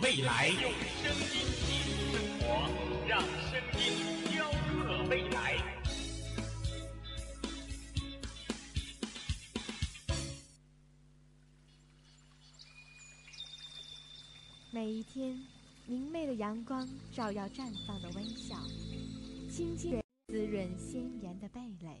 未来。用声音记录生活，让声音雕刻未来。每一天，明媚的阳光照耀绽放的微笑，轻轻滋润鲜艳的蓓蕾。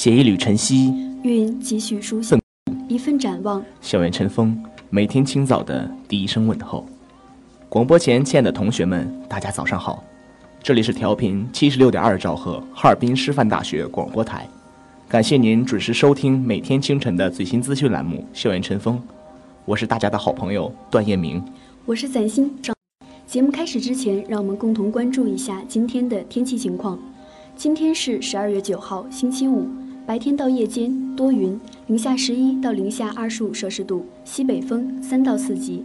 写一缕晨曦，韵几许书信，一份展望。校园晨风，每天清早的第一声问候。广播前，亲爱的同学们，大家早上好！这里是调频七十六点二兆赫，哈尔滨师范大学广播台。感谢您准时收听每天清晨的最新资讯栏目《校园晨风》，我是大家的好朋友段彦明，我是崭新。节目开始之前，让我们共同关注一下今天的天气情况。今天是十二月九号，星期五，白天到夜间多云，零下十一到零下二十五摄氏度，西北风三到四级。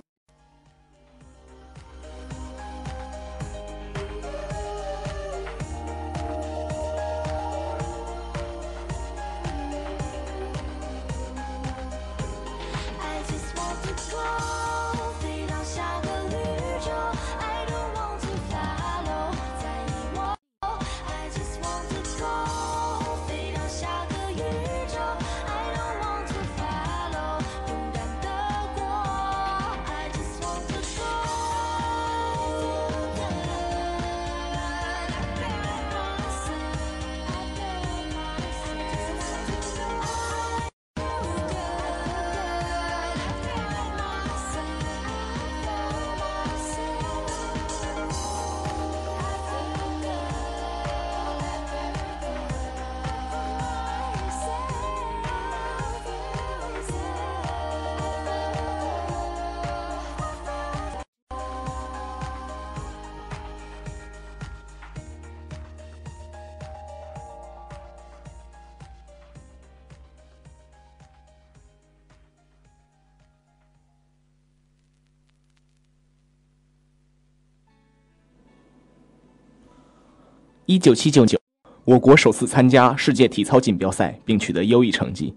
一九七九年，我国首次参加世界体操锦标赛，并取得优异成绩。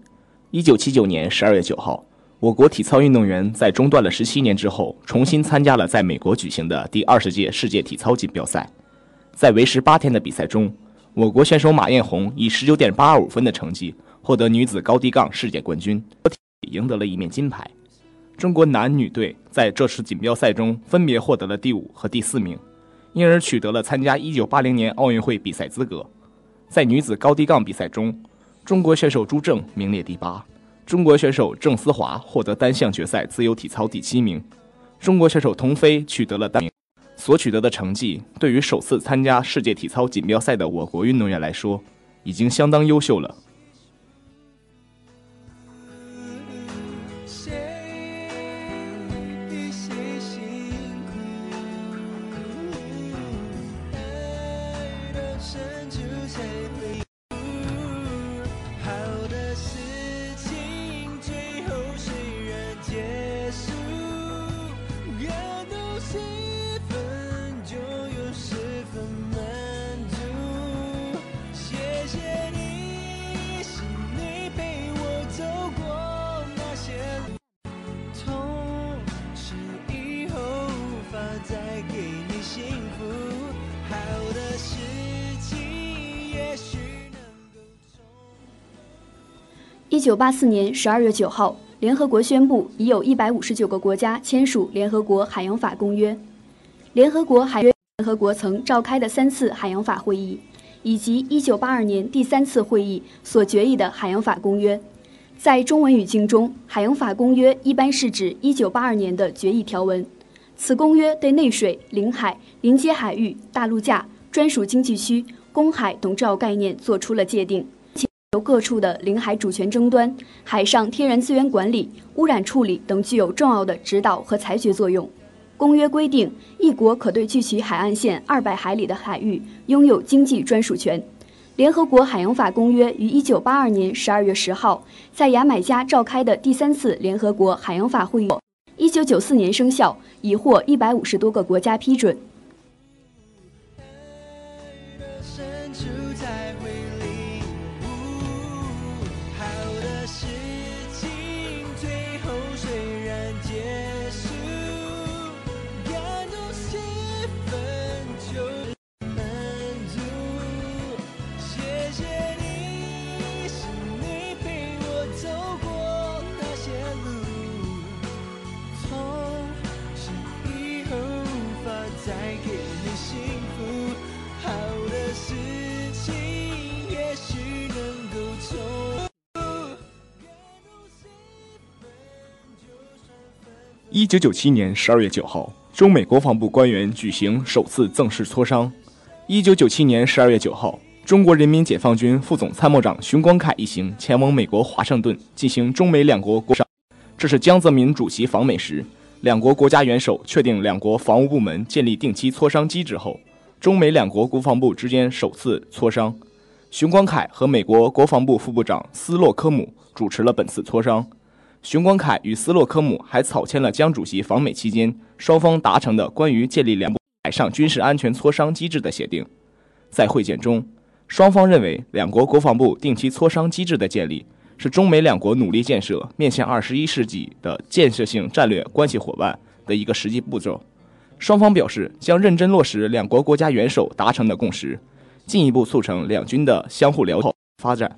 一九七九年十二月九号，我国体操运动员在中断了十七年之后，重新参加了在美国举行的第二十届世界体操锦标赛。在为时八天的比赛中，我国选手马艳红以十九点八二五分的成绩获得女子高低杠世界冠军，赢得了一面金牌。中国男女队在这次锦标赛中分别获得了第五和第四名，因而取得了参加一九八零年奥运会比赛资格。在女子高低杠比赛中，中国选手朱正名列第八，中国选手郑思华获得单项决赛自由体操第七名，中国选手童飞取得了单名。所取得的成绩，对于首次参加世界体操锦标赛的我国运动员来说，已经相当优秀了。九八四年十二月九号，联合国宣布已有一百五十九个国家签署联合国海洋法公约。联合国海约联合国曾召开的三次海洋法会议，以及一九八二年第三次会议所决议的海洋法公约。在中文语境中，海洋法公约一般是指一九八二年的决议条文。此公约对内水、领海、临街海域、大陆架、专属经济区、公海等重要概念作出了界定。由各处的领海主权争端、海上天然资源管理、污染处理等具有重要的指导和裁决作用。公约规定，一国可对距其海岸线二百海里的海域拥有经济专属权。联合国海洋法公约于一九八二年十二月十号在牙买加召开的第三次联合国海洋法会议，一九九四年生效，已获一百五十多个国家批准。一九九七年十二月九号，中美国防部官员举行首次正式磋商。一九九七年十二月九号，中国人民解放军副总参谋长熊光凯一行前往美国华盛顿进行中美两国国商。这是江泽民主席访美时，两国国家元首确定两国防务部门建立定期磋商机制后，中美两国国防部之间首次磋商。熊光凯和美国国防部副部长斯洛科姆主持了本次磋商。熊光凯与斯洛科姆还草签了江主席访美期间双方达成的关于建立两海上军事安全磋商机制的协定。在会见中，双方认为两国国防部定期磋商机制的建立是中美两国努力建设面向二十一世纪的建设性战略关系伙伴的一个实际步骤。双方表示将认真落实两国国家元首达成的共识，进一步促成两军的相互了解发展。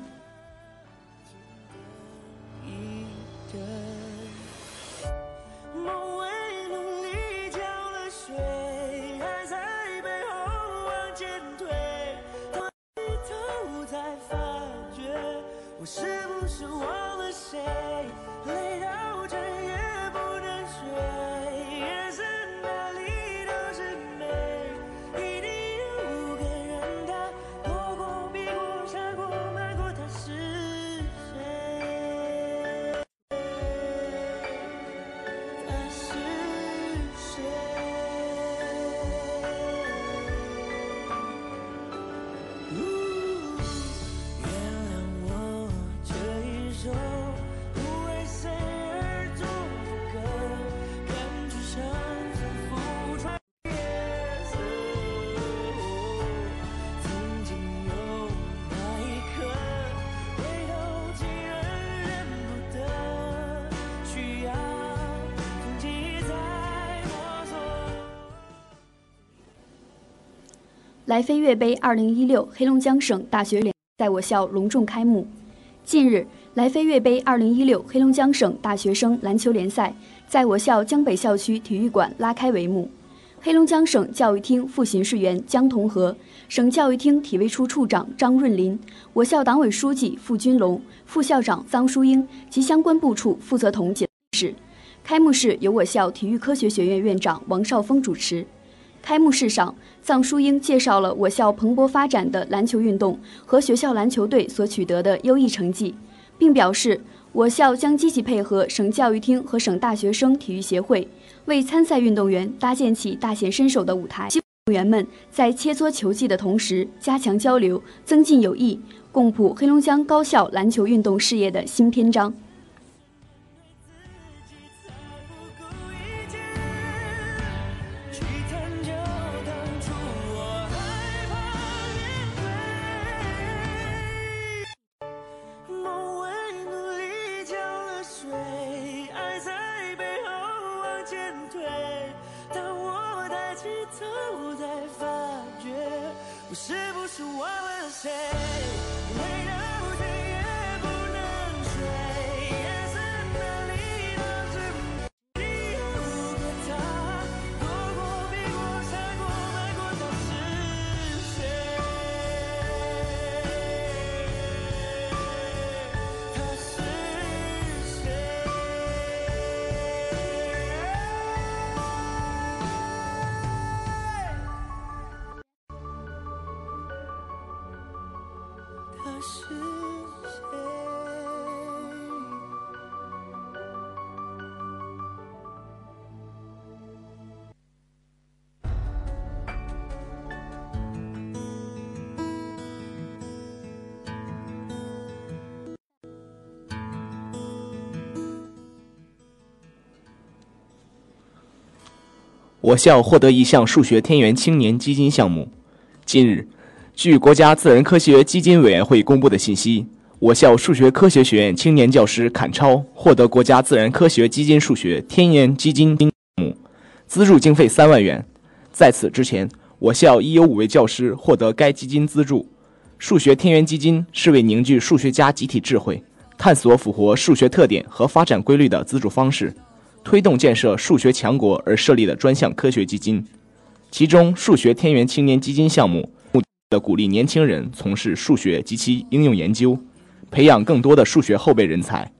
来飞跃杯二零一六黑龙江省大学联在我校隆重开幕。近日，来飞跃杯二零一六黑龙江省大学生篮球联赛在我校江北校区体育馆拉开帷幕。黑龙江省教育厅副巡视员江同和、省教育厅体卫处处长张润林、我校党委书记付军龙、副校长臧淑英及相关部处负责同解释。开幕式由我校体育科学学院院长王少峰主持。开幕式上，臧淑英介绍了我校蓬勃发展的篮球运动和学校篮球队所取得的优异成绩，并表示我校将积极配合省教育厅和省大学生体育协会，为参赛运动员搭建起大显身手的舞台。运动员们在切磋球技的同时，加强交流，增进友谊，共谱黑龙江高校篮球运动事业的新篇章。我是我校获得一项数学天元青年基金项目。近日，据国家自然科学基金委员会公布的信息，我校数学科学学院青年教师坎超获得国家自然科学基金数学天元基金项目，资助经费三万元。在此之前，我校已有五位教师获得该基金资助。数学天元基金是为凝聚数学家集体智慧，探索符合数学特点和发展规律的资助方式。推动建设数学强国而设立的专项科学基金，其中数学天元青年基金项目目的鼓励年轻人从事数学及其应用研究，培养更多的数学后备人才。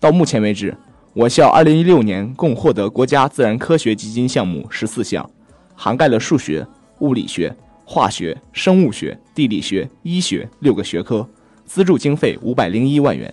到目前为止，我校2016年共获得国家自然科学基金项目十四项，涵盖了数学、物理学、化学、生物学、地理学、医学六个学科，资助经费五百零一万元。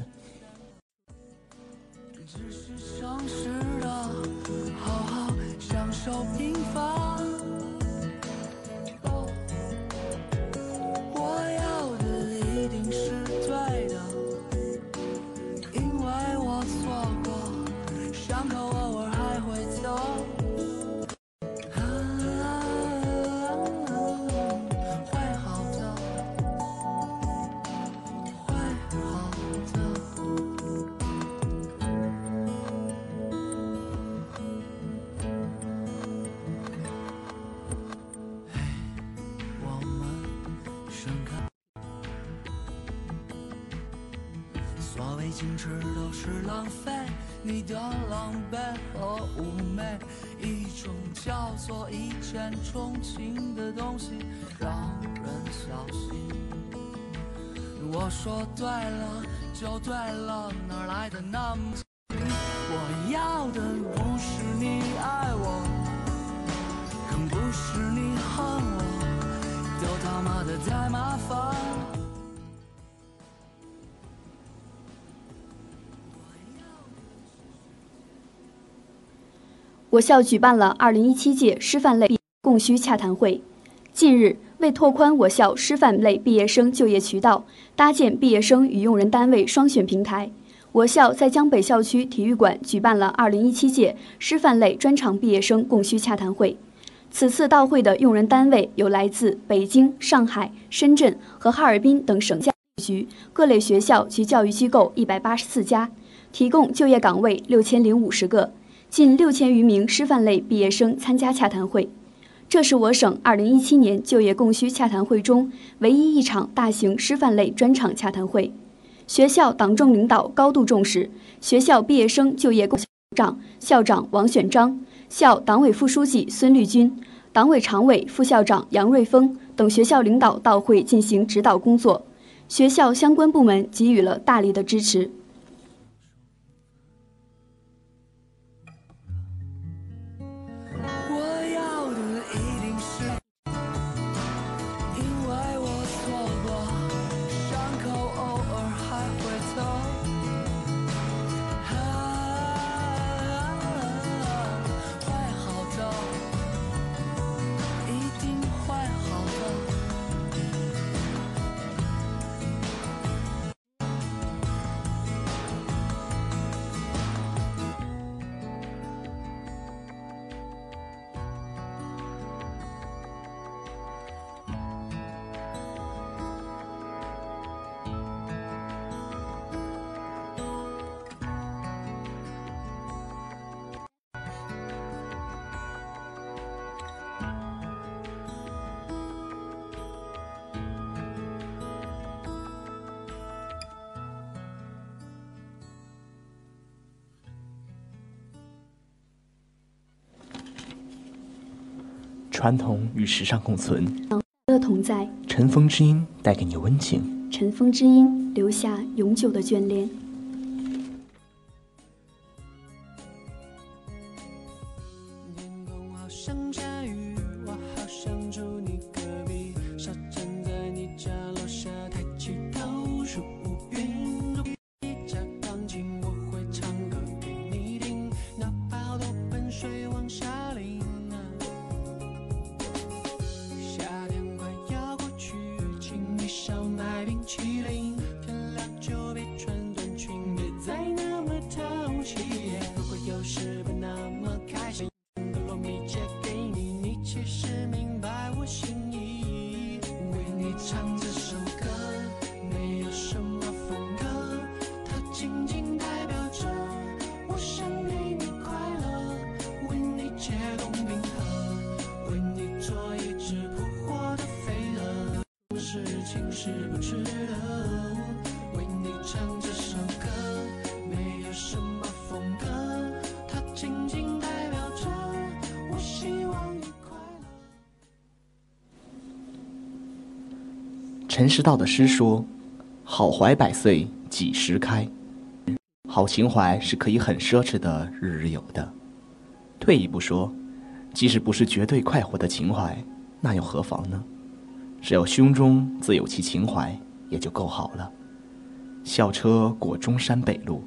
见钟情的东西，让人小心。我说对了就对了，哪来的那么？我要的不是你爱我，更不是你恨我，都他妈的太麻烦。我校举办了2017届师范类供需洽谈会。近日，为拓宽我校师范类毕业生就业渠道，搭建毕业生与用人单位双选平台，我校在江北校区体育馆举办了2017届师范类专场毕业生供需洽谈会。此次到会的用人单位有来自北京、上海、深圳和哈尔滨等省教育局各类学校及教育机构184家，提供就业岗位6050个。近六千余名师范类毕业生参加洽谈会，这是我省2017年就业供需洽谈会中唯一一场大型师范类专场洽谈会。学校党政领导高度重视，学校毕业生就业供长校长王选章、校党委副书记孙绿军、党委常委、副校长杨瑞峰等学校领导到会进行指导工作，学校相关部门给予了大力的支持。传统与时尚共存，乐同在，尘封之音带给你温情。尘封之音留下永久的眷恋。值得，为你唱这首歌，没有什么风格，它仅仅代表着我希望你快乐。陈师道的诗说：“好怀百岁几时开？好情怀是可以很奢侈的日日有的。退一步说，即使不是绝对快活的情怀，那又何妨呢？只要胸中自有其情怀，也就够好了。”校车过中山北路，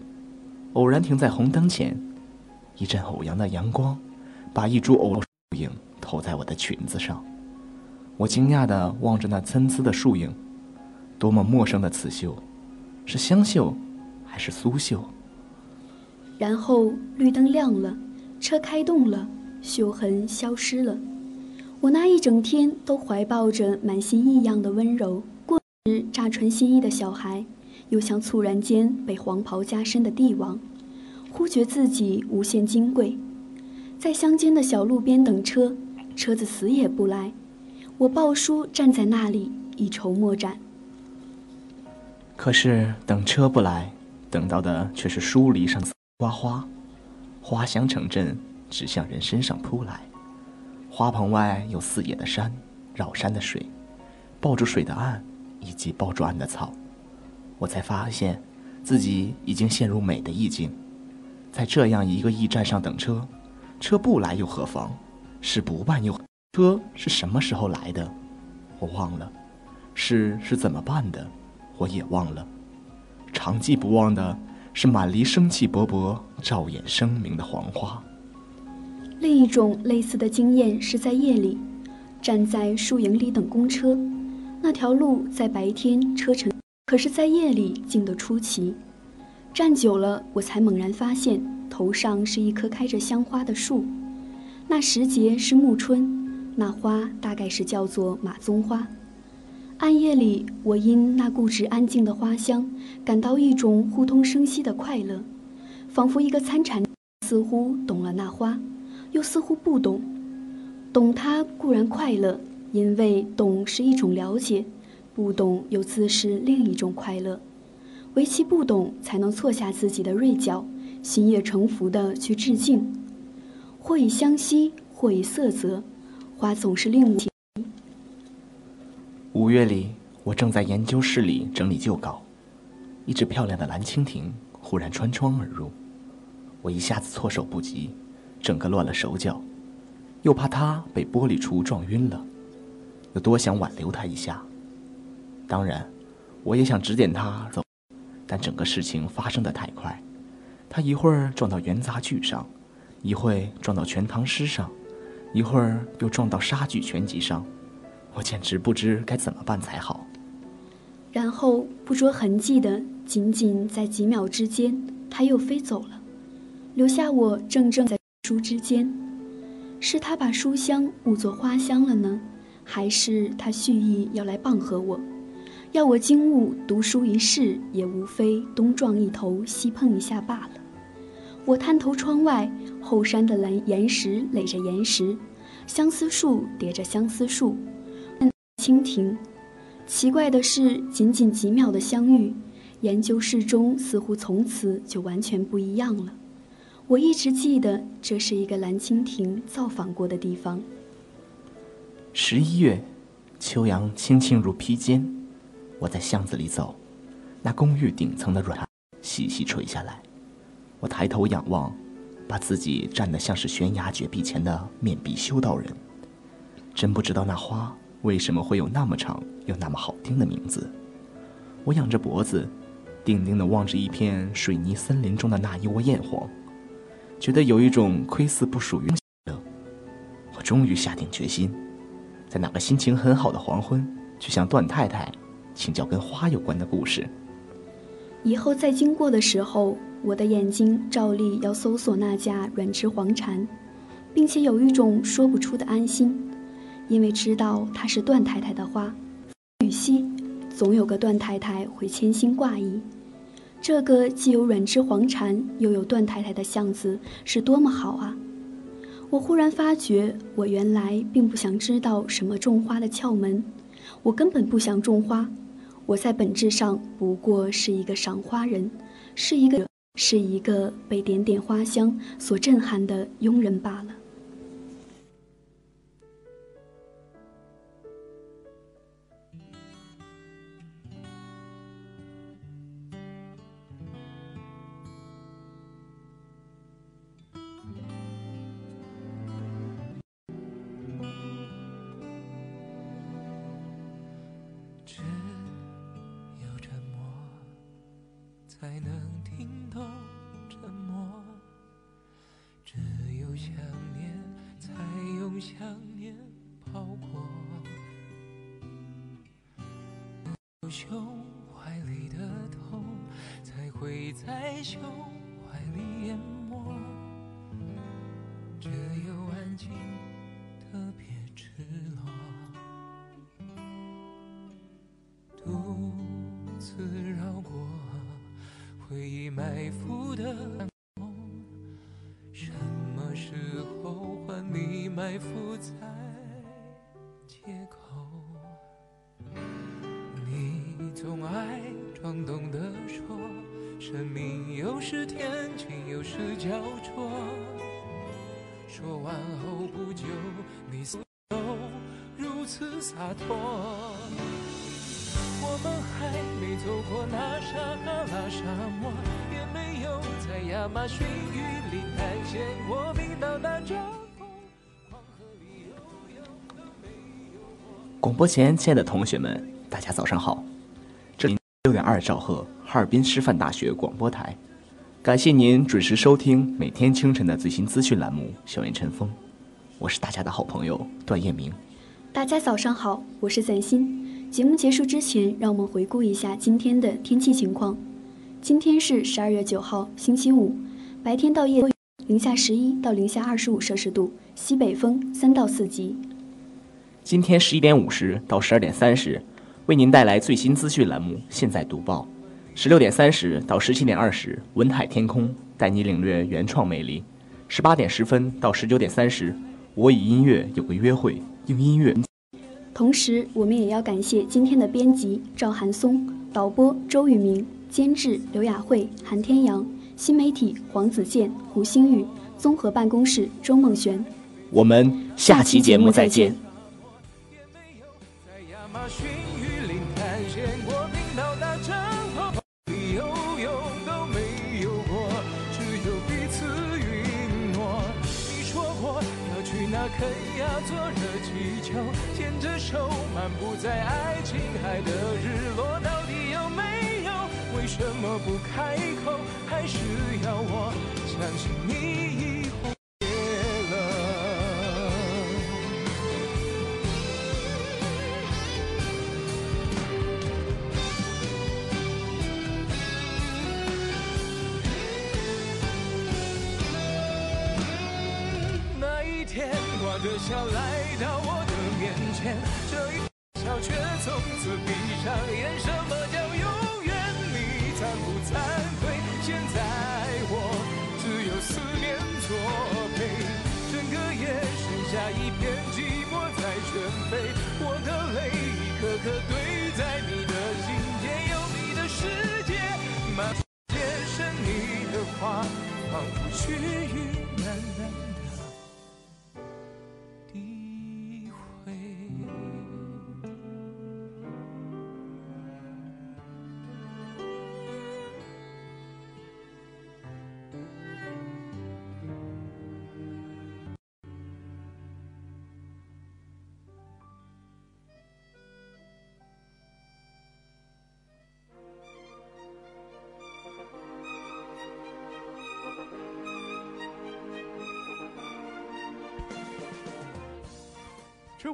偶然停在红灯前，一阵偶阳的阳光，把一株藕树影投在我的裙子上。我惊讶地望着那参差的树影，多么陌生的刺绣，是香绣，还是苏绣？然后绿灯亮了，车开动了，绣痕消失了。我那一整天都怀抱着满心异样的温柔，过时乍穿新衣的小孩，又像猝然间被黄袍加身的帝王，忽觉自己无限金贵。在乡间的小路边等车，车子死也不来，我抱书站在那里，一筹莫展。可是等车不来，等到的却是疏篱上花花，花香成阵，直向人身上扑来。花棚外有四野的山，绕山的水，抱住水的岸，以及抱住岸的草。我才发现，自己已经陷入美的意境。在这样一个驿站上等车，车不来又何妨？事不办又车是什么时候来的？我忘了。事是怎么办的？我也忘了。长记不忘的是满篱生气勃勃、照眼生明的黄花。另一种类似的经验是在夜里，站在树影里等公车。那条路在白天车程，可是在夜里静得出奇。站久了，我才猛然发现，头上是一棵开着香花的树。那时节是暮春，那花大概是叫做马鬃花。暗夜里，我因那固执安静的花香，感到一种互通生息的快乐，仿佛一个参禅，似乎懂了那花，又似乎不懂。懂它固然快乐，因为懂是一种了解；不懂又自是另一种快乐。唯其不懂，才能错下自己的锐角，心悦诚服地去致敬。或以香惜，或以色泽，花总是令我。五月里，我正在研究室里整理旧稿，一只漂亮的蓝蜻蜓忽然穿窗而入，我一下子措手不及，整个乱了手脚，又怕他被玻璃橱撞晕了，又多想挽留他一下。当然，我也想指点他走。但整个事情发生的太快，他一会儿撞到元杂剧上，一会撞到全唐诗上，一会儿又撞到杀剧全集上，我简直不知该怎么办才好。然后不着痕迹的，仅仅在几秒之间，他又飞走了，留下我怔怔在书之间。是他把书香误作花香了呢，还是他蓄意要来傍和我？要我惊悟读书一事，也无非东撞一头，西碰一下罢了。我探头窗外，后山的蓝岩石垒着岩石，相思树叠着相思树，蜻蜓。奇怪的是，仅仅几秒的相遇，研究室中似乎从此就完全不一样了。我一直记得，这是一个蓝蜻蜓造访过的地方。十一月，秋阳轻轻如披肩。我在巷子里走，那公寓顶层的软细细垂下来。我抬头仰望，把自己站得像是悬崖绝壁前的面壁修道人。真不知道那花为什么会有那么长又那么好听的名字。我仰着脖子，定定地望着一片水泥森林中的那一窝艳黄，觉得有一种窥伺不属于的。我终于下定决心，在那个心情很好的黄昏，去向段太太。请教跟花有关的故事。以后再经过的时候，我的眼睛照例要搜索那架软枝黄蝉，并且有一种说不出的安心，因为知道它是段太太的花。雨夕，总有个段太太会牵心挂意。这个既有软枝黄蝉，又有段太太的巷子，是多么好啊！我忽然发觉，我原来并不想知道什么种花的窍门，我根本不想种花。我在本质上不过是一个赏花人，是一个是一个被点点花香所震撼的庸人罢了。埋伏的梦，什么时候换你埋伏在广播前，亲爱的同学们，大家早上好！这里六点二兆赫，哈尔滨师范大学广播台，感谢您准时收听每天清晨的最新资讯栏目《校园晨风》，我是大家的好朋友段彦明。大家早上好，我是赞欣。节目结束之前，让我们回顾一下今天的天气情况。今天是十二月九号，星期五，白天到夜零下十一到零下二十五摄氏度，西北风三到四级。今天十一点五十到十二点三十，为您带来最新资讯栏目《现在读报》；十六点三十到十七点二十，文海天空带你领略原创魅力；十八点十分到十九点三十，我与音乐有个约会，用音乐。同时，我们也要感谢今天的编辑赵寒松、导播周宇明、监制刘雅慧、韩天阳、新媒体黄子健、胡星宇、综合办公室周梦璇。我们下期节目再见。亚马逊雨林探险过冰岛大帐篷，里游泳都没有过，只有彼此允诺。你说过要去那肯亚坐热气球，牵着手漫步在爱琴海的日落，到底有没有？为什么不开口？还是要我相信你以后下一片寂寞在旋飞，我的泪一颗颗堆在你的心间，有你的世界，满天是你的话，仿佛须臾喃喃